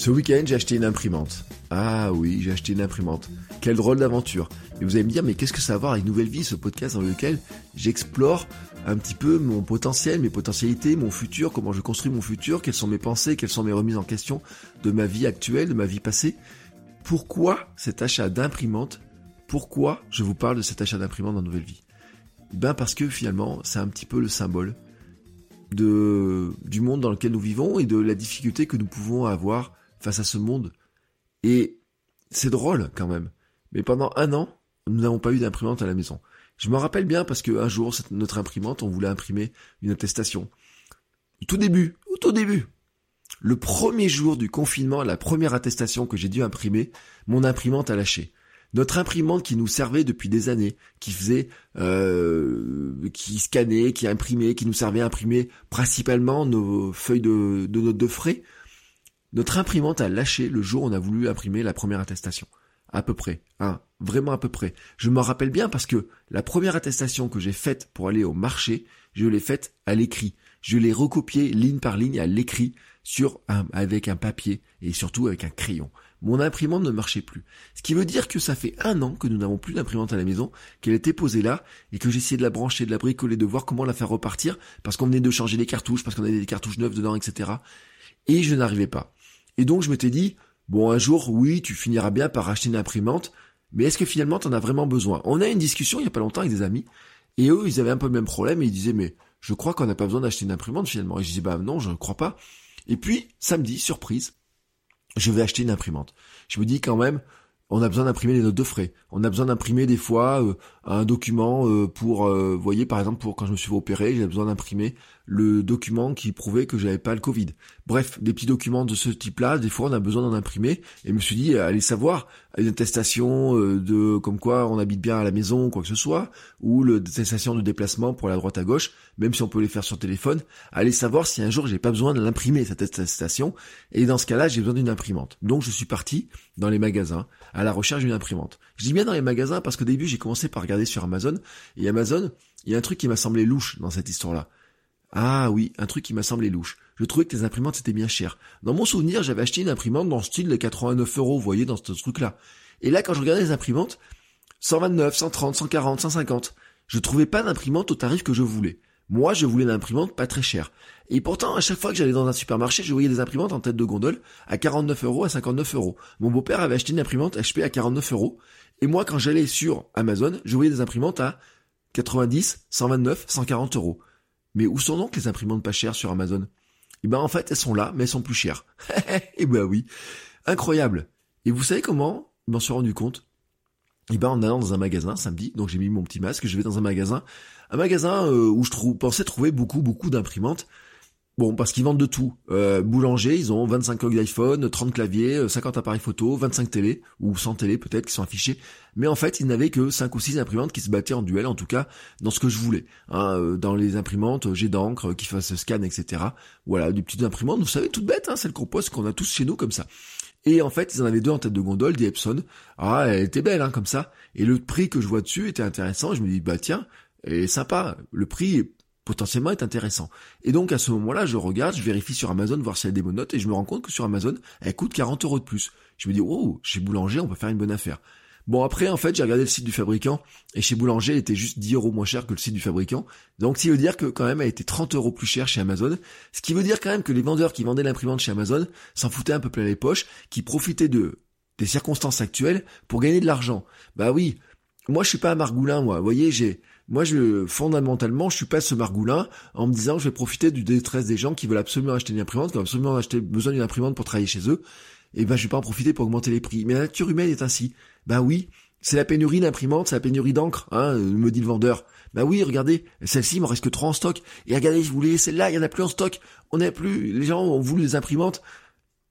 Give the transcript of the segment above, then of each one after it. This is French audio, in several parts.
Ce week-end, j'ai acheté une imprimante. Ah oui, j'ai acheté une imprimante. Quelle drôle d'aventure. Et vous allez me dire, mais qu'est-ce que ça va voir avec Nouvelle Vie, ce podcast dans lequel j'explore un petit peu mon potentiel, mes potentialités, mon futur, comment je construis mon futur, quelles sont mes pensées, quelles sont mes remises en question de ma vie actuelle, de ma vie passée. Pourquoi cet achat d'imprimante Pourquoi je vous parle de cet achat d'imprimante dans Nouvelle Vie? Ben parce que finalement, c'est un petit peu le symbole de, du monde dans lequel nous vivons et de la difficulté que nous pouvons avoir face à ce monde. Et c'est drôle quand même. Mais pendant un an, nous n'avons pas eu d'imprimante à la maison. Je me rappelle bien parce qu'un jour, notre imprimante, on voulait imprimer une attestation. Au tout début, au tout début. Le premier jour du confinement, la première attestation que j'ai dû imprimer, mon imprimante a lâché. Notre imprimante qui nous servait depuis des années, qui faisait, euh, qui scannait, qui imprimait, qui nous servait à imprimer principalement nos feuilles de notes de frais, notre imprimante a lâché le jour où on a voulu imprimer la première attestation. À peu près, hein, vraiment à peu près. Je me rappelle bien parce que la première attestation que j'ai faite pour aller au marché, je l'ai faite à l'écrit. Je l'ai recopiée ligne par ligne à l'écrit sur un, avec un papier et surtout avec un crayon. Mon imprimante ne marchait plus. Ce qui veut dire que ça fait un an que nous n'avons plus d'imprimante à la maison, qu'elle était posée là, et que j'essayais de la brancher, de la bricoler, de voir comment la faire repartir, parce qu'on venait de changer les cartouches, parce qu'on avait des cartouches neuves dedans, etc. Et je n'arrivais pas. Et donc je m'étais dit, bon un jour, oui, tu finiras bien par acheter une imprimante, mais est-ce que finalement tu en as vraiment besoin? On a eu une discussion il y a pas longtemps avec des amis, et eux, ils avaient un peu le même problème, et ils disaient, mais je crois qu'on n'a pas besoin d'acheter une imprimante finalement. Et je disais, bah non, je ne crois pas. Et puis, samedi, surprise, je vais acheter une imprimante. Je me dis quand même, on a besoin d'imprimer les notes de frais. On a besoin d'imprimer des fois euh, un document euh, pour, euh, vous voyez, par exemple, pour quand je me suis opéré, j'ai besoin d'imprimer le document qui prouvait que j'avais pas le Covid. Bref, des petits documents de ce type-là, des fois on a besoin d'en imprimer. Et je me suis dit, allez savoir, une attestation de comme quoi on habite bien à la maison ou quoi que ce soit, ou l'attestation de déplacement pour la droite à gauche, même si on peut les faire sur téléphone, allez savoir si un jour j'ai pas besoin de l'imprimer cette attestation. Et dans ce cas-là, j'ai besoin d'une imprimante. Donc je suis parti dans les magasins à la recherche d'une imprimante. Je dis bien dans les magasins parce qu'au début j'ai commencé par regarder sur Amazon, et Amazon, il y a un truc qui m'a semblé louche dans cette histoire-là. Ah oui, un truc qui m'a semblé louche. Je trouvais que les imprimantes c'était bien cher. Dans mon souvenir, j'avais acheté une imprimante dans le style de 89 euros, vous voyez, dans ce truc-là. Et là, quand je regardais les imprimantes, 129, 130, 140, 150, je trouvais pas d'imprimante au tarif que je voulais. Moi, je voulais une imprimante pas très chère. Et pourtant, à chaque fois que j'allais dans un supermarché, je voyais des imprimantes en tête de gondole à 49 euros, à 59 euros. Mon beau-père avait acheté une imprimante HP à 49 euros. Et moi, quand j'allais sur Amazon, je voyais des imprimantes à 90, 129, 140 euros. Mais où sont donc les imprimantes pas chères sur Amazon? Eh ben, en fait, elles sont là, mais elles sont plus chères. eh ben oui. Incroyable. Et vous savez comment je m'en suis rendu compte? Eh ben, en allant dans un magasin samedi, donc j'ai mis mon petit masque, je vais dans un magasin un magasin euh, où je pensais trouver beaucoup, beaucoup d'imprimantes. Bon, parce qu'ils vendent de tout. Euh, boulanger, ils ont 25 coques d'iPhone, 30 claviers, 50 euh, appareils photo, 25 télé, ou 100 télé peut-être, qui sont affichés. Mais en fait, ils n'avaient que 5 ou 6 imprimantes qui se battaient en duel, en tout cas, dans ce que je voulais. Hein, dans les imprimantes, j'ai d'encre, qui fassent scan, etc. Voilà, des petites imprimantes, vous savez, toutes bêtes, hein, celles qu'on qu'on a tous chez nous comme ça. Et en fait, ils en avaient deux en tête de gondole, des Epson. Ah, elle était belle, hein, comme ça. Et le prix que je vois dessus était intéressant. Je me dis, bah tiens, est sympa. Le prix potentiellement est intéressant. Et donc à ce moment-là, je regarde, je vérifie sur Amazon voir s'il y a des bonnes notes et je me rends compte que sur Amazon, elle coûte 40 euros de plus. Je me dis, oh, chez Boulanger, on peut faire une bonne affaire. Bon après, en fait, j'ai regardé le site du fabricant et chez Boulanger, elle était juste 10 euros moins cher que le site du fabricant. Donc, qui veut dire que quand même, elle était 30 euros plus cher chez Amazon. Ce qui veut dire quand même que les vendeurs qui vendaient l'imprimante chez Amazon s'en foutaient un peu plein les poches, qui profitaient de des circonstances actuelles pour gagner de l'argent. Bah oui, moi je suis pas un margoulin, moi. Vous voyez, j'ai moi, je, fondamentalement, je suis pas ce margoulin en me disant je vais profiter du détresse des gens qui veulent absolument acheter une imprimante, qui ont absolument besoin d'une imprimante pour travailler chez eux. et ben je vais pas en profiter pour augmenter les prix. Mais la nature humaine est ainsi. Ben oui, c'est la pénurie d'imprimante, c'est la pénurie d'encre, hein, me dit le vendeur. Ben oui, regardez, celle-ci, il m'en reste que trois en stock. Et regardez, vous voulez celle-là, il y en a plus en stock. On n'a plus, les gens ont voulu des imprimantes.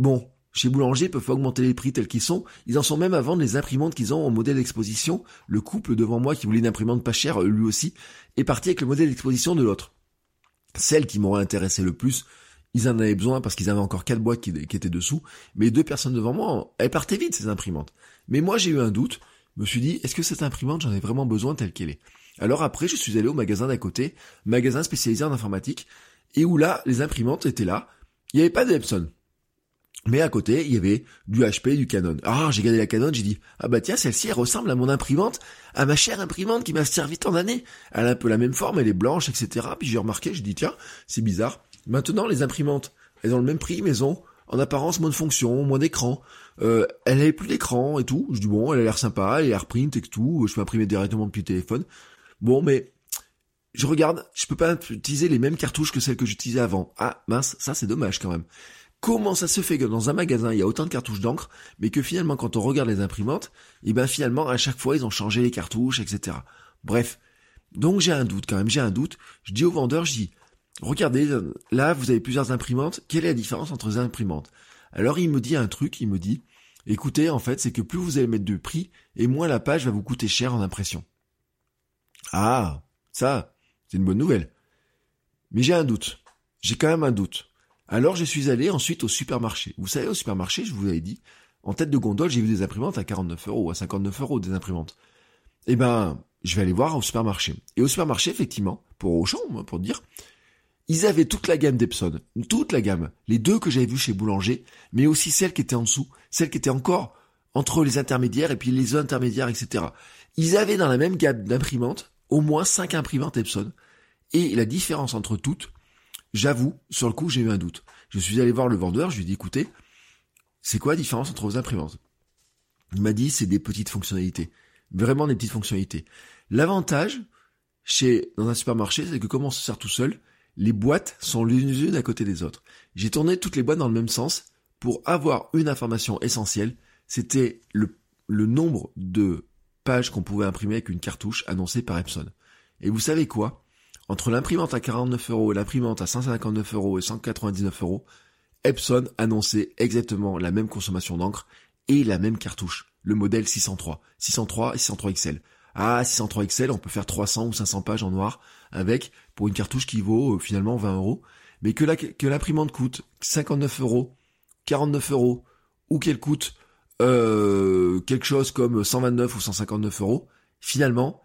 Bon, chez Boulanger, peuvent augmenter les prix tels qu'ils sont. Ils en sont même à vendre les imprimantes qu'ils ont en modèle d'exposition. Le couple devant moi qui voulait une imprimante pas chère, lui aussi, est parti avec le modèle d'exposition de l'autre. Celle qui m'aurait intéressé le plus, ils en avaient besoin parce qu'ils avaient encore quatre boîtes qui, étaient dessous. Mais deux personnes devant moi, elles partaient vite ces imprimantes. Mais moi j'ai eu un doute. Je me suis dit, est-ce que cette imprimante j'en ai vraiment besoin telle qu'elle est? Alors après, je suis allé au magasin d'à côté, magasin spécialisé en informatique, et où là, les imprimantes étaient là. Il n'y avait pas de Epson. Mais à côté, il y avait du HP, du Canon. Ah, j'ai gardé la Canon, j'ai dit, ah bah tiens, celle-ci, elle ressemble à mon imprimante, à ma chère imprimante qui m'a servi tant d'années. Elle a un peu la même forme, elle est blanche, etc. Puis j'ai remarqué, j'ai dit, tiens, c'est bizarre. Maintenant, les imprimantes, elles ont le même prix, mais elles ont, en apparence, moins de fonctions, moins d'écran. Euh, elle n'avait plus d'écran et tout. Je dis, bon, elle a l'air sympa, elle est AirPrint et tout. Je peux imprimer directement depuis le téléphone. Bon, mais je regarde, je peux pas utiliser les mêmes cartouches que celles que j'utilisais avant. Ah, mince, ça c'est dommage quand même. Comment ça se fait que dans un magasin, il y a autant de cartouches d'encre, mais que finalement, quand on regarde les imprimantes, et eh ben finalement, à chaque fois, ils ont changé les cartouches, etc. Bref. Donc j'ai un doute quand même, j'ai un doute. Je dis au vendeur, je dis, regardez, là, vous avez plusieurs imprimantes, quelle est la différence entre les imprimantes? Alors il me dit un truc, il me dit, écoutez, en fait, c'est que plus vous allez mettre de prix, et moins la page va vous coûter cher en impression. Ah, ça, c'est une bonne nouvelle. Mais j'ai un doute. J'ai quand même un doute. Alors je suis allé ensuite au supermarché. Vous savez, au supermarché, je vous avais dit, en tête de gondole, j'ai vu des imprimantes à 49 euros, à 59 euros des imprimantes. Eh ben, je vais aller voir au supermarché. Et au supermarché, effectivement, pour Auchan, pour dire, ils avaient toute la gamme d'Epson, toute la gamme, les deux que j'avais vues chez Boulanger, mais aussi celles qui étaient en dessous, celles qui étaient encore entre les intermédiaires et puis les intermédiaires, etc. Ils avaient dans la même gamme d'imprimantes au moins cinq imprimantes Epson. Et la différence entre toutes, J'avoue, sur le coup, j'ai eu un doute. Je suis allé voir le vendeur, je lui ai dit, écoutez, c'est quoi la différence entre vos imprimantes? Il m'a dit, c'est des petites fonctionnalités. Vraiment des petites fonctionnalités. L'avantage, chez, dans un supermarché, c'est que comme on se sert tout seul, les boîtes sont l'une unes à côté des autres. J'ai tourné toutes les boîtes dans le même sens pour avoir une information essentielle. C'était le, le nombre de pages qu'on pouvait imprimer avec une cartouche annoncée par Epson. Et vous savez quoi? Entre l'imprimante à 49 euros et l'imprimante à 159 euros et 199 euros, Epson annonçait exactement la même consommation d'encre et la même cartouche, le modèle 603, 603 et 603 XL. Ah, 603 XL, on peut faire 300 ou 500 pages en noir avec pour une cartouche qui vaut euh, finalement 20 euros, mais que que l'imprimante coûte 59 euros, 49 euros ou qu'elle coûte euh, quelque chose comme 129 ou 159 euros, finalement,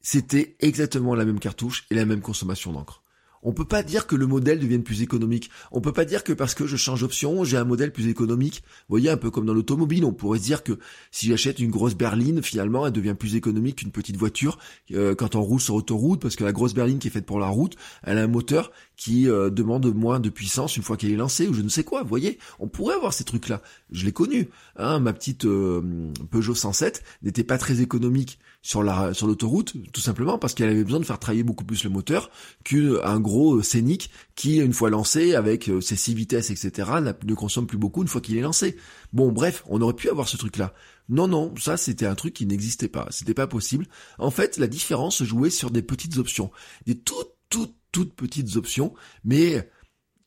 c'était exactement la même cartouche et la même consommation d'encre. On peut pas dire que le modèle devienne plus économique. On peut pas dire que parce que je change d'option, j'ai un modèle plus économique. Vous voyez, un peu comme dans l'automobile, on pourrait se dire que si j'achète une grosse berline, finalement, elle devient plus économique qu'une petite voiture euh, quand on roule sur autoroute, parce que la grosse berline qui est faite pour la route, elle a un moteur qui euh, demande moins de puissance une fois qu'elle est lancée, ou je ne sais quoi. Vous voyez, on pourrait avoir ces trucs-là. Je l'ai connu. Hein, ma petite euh, Peugeot 107 n'était pas très économique sur la sur l'autoroute, tout simplement parce qu'elle avait besoin de faire travailler beaucoup plus le moteur qu'un gros scénic qui, une fois lancé, avec euh, ses six vitesses, etc., ne consomme plus beaucoup une fois qu'il est lancé. Bon, bref, on aurait pu avoir ce truc-là. Non, non, ça c'était un truc qui n'existait pas. C'était pas possible. En fait, la différence se jouait sur des petites options, des toutes toutes toutes petites options, mais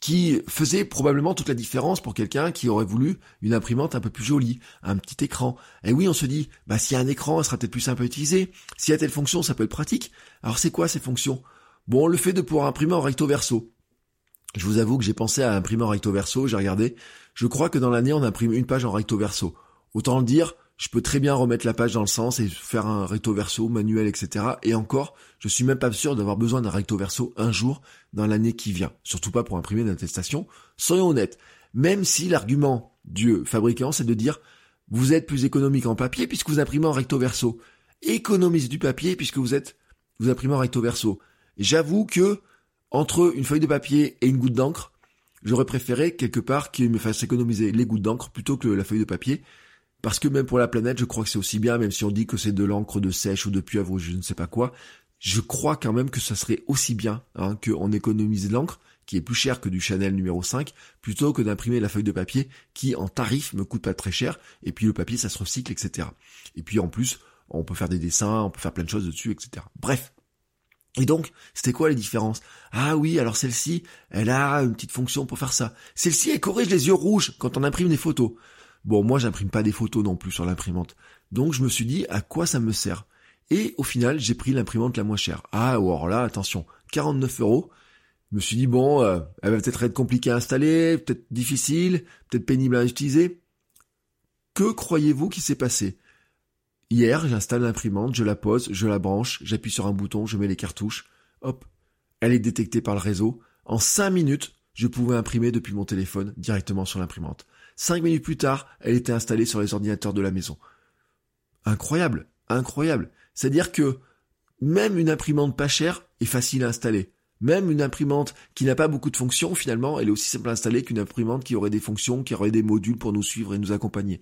qui faisaient probablement toute la différence pour quelqu'un qui aurait voulu une imprimante un peu plus jolie, un petit écran. Et oui, on se dit, bah s'il y a un écran, ça sera peut-être plus simple à utiliser. S'il y a telle fonction, ça peut être pratique. Alors c'est quoi ces fonctions? Bon, le fait de pouvoir imprimer en recto verso. Je vous avoue que j'ai pensé à imprimer en recto verso, j'ai regardé. Je crois que dans l'année, on imprime une page en recto verso. Autant le dire, je peux très bien remettre la page dans le sens et faire un recto verso manuel, etc. Et encore, je suis même pas sûr d'avoir besoin d'un recto verso un jour dans l'année qui vient. Surtout pas pour imprimer une attestation. Soyons honnêtes. Même si l'argument du fabricant, c'est de dire, vous êtes plus économique en papier puisque vous imprimez en recto verso. Économisez du papier puisque vous êtes, vous imprimez en recto verso. J'avoue que, entre une feuille de papier et une goutte d'encre, j'aurais préféré quelque part qu'il me fasse économiser les gouttes d'encre plutôt que la feuille de papier parce que même pour la planète, je crois que c'est aussi bien, même si on dit que c'est de l'encre de sèche ou de pieuvre ou je ne sais pas quoi, je crois quand même que ça serait aussi bien hein, qu'on économise l'encre qui est plus cher que du Chanel numéro 5, plutôt que d'imprimer la feuille de papier qui en tarif me coûte pas très cher, et puis le papier ça se recycle, etc. Et puis en plus, on peut faire des dessins, on peut faire plein de choses dessus, etc. Bref. Et donc, c'était quoi les différences Ah oui, alors celle-ci, elle a une petite fonction pour faire ça. Celle-ci, elle corrige les yeux rouges quand on imprime des photos. Bon, moi, j'imprime pas des photos non plus sur l'imprimante. Donc, je me suis dit, à quoi ça me sert? Et au final, j'ai pris l'imprimante la moins chère. Ah, alors là, attention, 49 euros. Je me suis dit, bon, euh, elle va peut-être être compliquée à installer, peut-être difficile, peut-être pénible à utiliser. Que croyez-vous qui s'est passé? Hier, j'installe l'imprimante, je la pose, je la branche, j'appuie sur un bouton, je mets les cartouches, hop, elle est détectée par le réseau. En 5 minutes, je pouvais imprimer depuis mon téléphone directement sur l'imprimante. 5 minutes plus tard, elle était installée sur les ordinateurs de la maison. Incroyable, incroyable. C'est-à-dire que même une imprimante pas chère est facile à installer. Même une imprimante qui n'a pas beaucoup de fonctions, finalement, elle est aussi simple à installer qu'une imprimante qui aurait des fonctions, qui aurait des modules pour nous suivre et nous accompagner.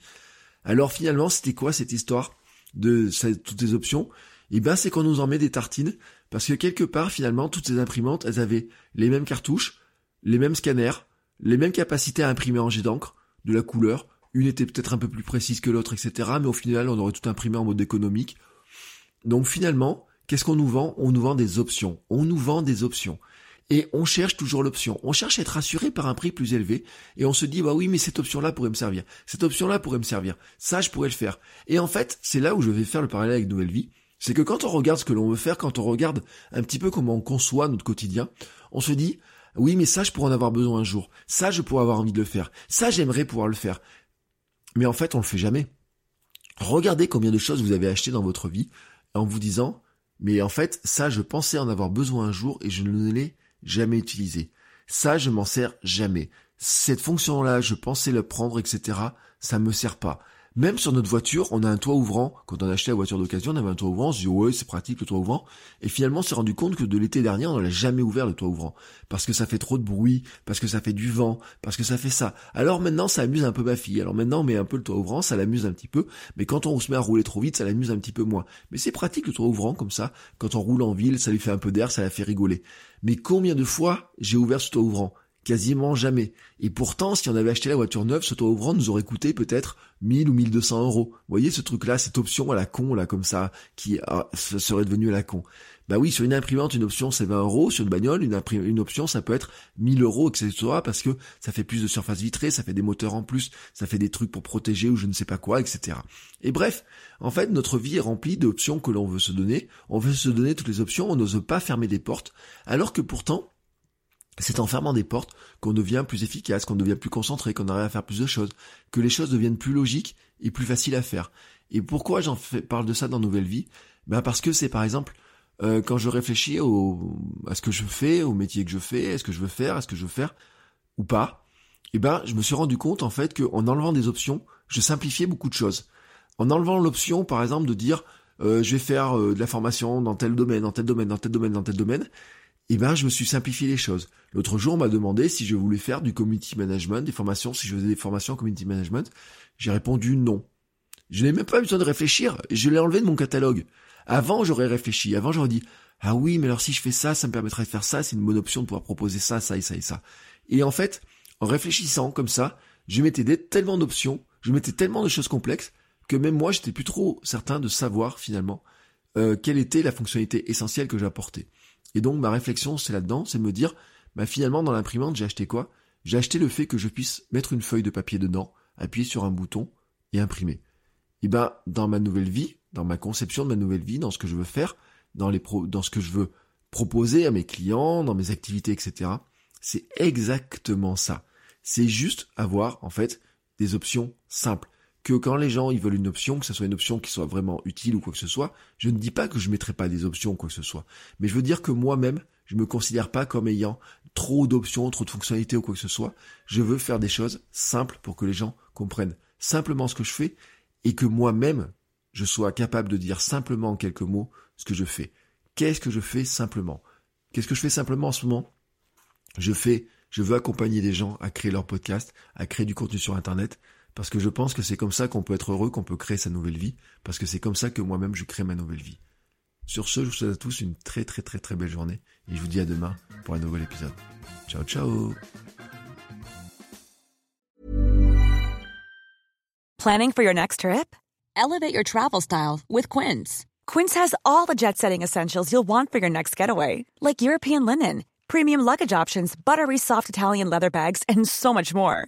Alors finalement, c'était quoi cette histoire de toutes ces options, eh ben c'est qu'on nous en met des tartines, parce que quelque part finalement toutes ces imprimantes, elles avaient les mêmes cartouches, les mêmes scanners, les mêmes capacités à imprimer en jet d'encre, de la couleur, une était peut-être un peu plus précise que l'autre, etc. Mais au final, on aurait tout imprimé en mode économique. Donc finalement, qu'est-ce qu'on nous vend? On nous vend des options. On nous vend des options. Et on cherche toujours l'option. On cherche à être assuré par un prix plus élevé. Et on se dit, bah oui, mais cette option-là pourrait me servir. Cette option-là pourrait me servir. Ça, je pourrais le faire. Et en fait, c'est là où je vais faire le parallèle avec Nouvelle Vie. C'est que quand on regarde ce que l'on veut faire, quand on regarde un petit peu comment on conçoit notre quotidien, on se dit, oui, mais ça, je pourrais en avoir besoin un jour. Ça, je pourrais avoir envie de le faire. Ça, j'aimerais pouvoir le faire. Mais en fait, on le fait jamais. Regardez combien de choses vous avez achetées dans votre vie en vous disant, mais en fait, ça, je pensais en avoir besoin un jour et je ne l'ai jamais utilisé. Ça, je m'en sers jamais. Cette fonction-là, je pensais le prendre, etc. Ça me sert pas. Même sur notre voiture, on a un toit ouvrant. Quand on a acheté la voiture d'occasion, on avait un toit ouvrant. On se dit, ouais, c'est pratique le toit ouvrant. Et finalement, on s'est rendu compte que de l'été dernier, on n'a jamais ouvert le toit ouvrant. Parce que ça fait trop de bruit, parce que ça fait du vent, parce que ça fait ça. Alors maintenant, ça amuse un peu ma fille. Alors maintenant, on met un peu le toit ouvrant, ça l'amuse un petit peu. Mais quand on se met à rouler trop vite, ça l'amuse un petit peu moins. Mais c'est pratique le toit ouvrant comme ça. Quand on roule en ville, ça lui fait un peu d'air, ça la fait rigoler. Mais combien de fois j'ai ouvert ce toit ouvrant? Quasiment jamais. Et pourtant, si on avait acheté la voiture neuve, ce toit ouvrant nous aurait coûté peut-être 1000 ou 1200 euros. Vous voyez ce truc-là, cette option à la con, là, comme ça, qui ah, serait devenue à la con. Bah oui, sur une imprimante, une option c'est 20 euros, sur une bagnole, une, une option ça peut être 1000 euros, etc. parce que ça fait plus de surface vitrée, ça fait des moteurs en plus, ça fait des trucs pour protéger ou je ne sais pas quoi, etc. Et bref, en fait, notre vie est remplie d'options que l'on veut se donner. On veut se donner toutes les options, on n'ose pas fermer des portes, alors que pourtant, c'est en fermant des portes qu'on devient plus efficace, qu'on devient plus concentré, qu'on arrive à faire plus de choses, que les choses deviennent plus logiques et plus faciles à faire. Et pourquoi j'en parle de ça dans Nouvelle Vie? Ben parce que c'est par exemple euh, quand je réfléchis au, à ce que je fais, au métier que je fais, est-ce que je veux faire, est-ce que je veux faire ou pas, eh ben je me suis rendu compte en fait qu'en enlevant des options, je simplifiais beaucoup de choses. En enlevant l'option par exemple de dire euh, je vais faire euh, de la formation dans tel domaine, dans tel domaine, dans tel domaine, dans tel domaine, eh ben je me suis simplifié les choses. L'autre jour, on m'a demandé si je voulais faire du community management, des formations, si je faisais des formations community management. J'ai répondu non. Je n'ai même pas besoin de réfléchir, je l'ai enlevé de mon catalogue. Avant, j'aurais réfléchi, avant j'aurais dit "Ah oui, mais alors si je fais ça, ça me permettrait de faire ça, c'est une bonne option de pouvoir proposer ça, ça et ça et ça." Et en fait, en réfléchissant comme ça, je mettais tellement d'options, je mettais tellement de choses complexes que même moi, j'étais plus trop certain de savoir finalement euh, quelle était la fonctionnalité essentielle que j'apportais. Et donc ma réflexion, c'est là-dedans, c'est de me dire, bah finalement dans l'imprimante, j'ai acheté quoi? J'ai acheté le fait que je puisse mettre une feuille de papier dedans, appuyer sur un bouton et imprimer. Et ben dans ma nouvelle vie, dans ma conception de ma nouvelle vie, dans ce que je veux faire, dans ce que je veux proposer à mes clients, dans mes activités, etc. C'est exactement ça. C'est juste avoir en fait des options simples que quand les gens ils veulent une option, que ce soit une option qui soit vraiment utile ou quoi que ce soit, je ne dis pas que je mettrai pas des options ou quoi que ce soit. Mais je veux dire que moi-même, je me considère pas comme ayant trop d'options, trop de fonctionnalités ou quoi que ce soit. Je veux faire des choses simples pour que les gens comprennent simplement ce que je fais et que moi-même, je sois capable de dire simplement en quelques mots ce que je fais. Qu'est-ce que je fais simplement? Qu'est-ce que je fais simplement en ce moment? Je fais, je veux accompagner des gens à créer leur podcast, à créer du contenu sur Internet, parce que je pense que c'est comme ça qu'on peut être heureux, qu'on peut créer sa nouvelle vie, parce que c'est comme ça que moi-même je crée ma nouvelle vie. Sur ce, je vous souhaite à tous une très très très très belle journée et je vous dis à demain pour un nouvel épisode. Ciao ciao Planning for your next trip? Elevate your travel style with Quince. Quince has all the jet setting essentials you'll want for your next getaway, like European linen, premium luggage options, buttery soft Italian leather bags, and so much more.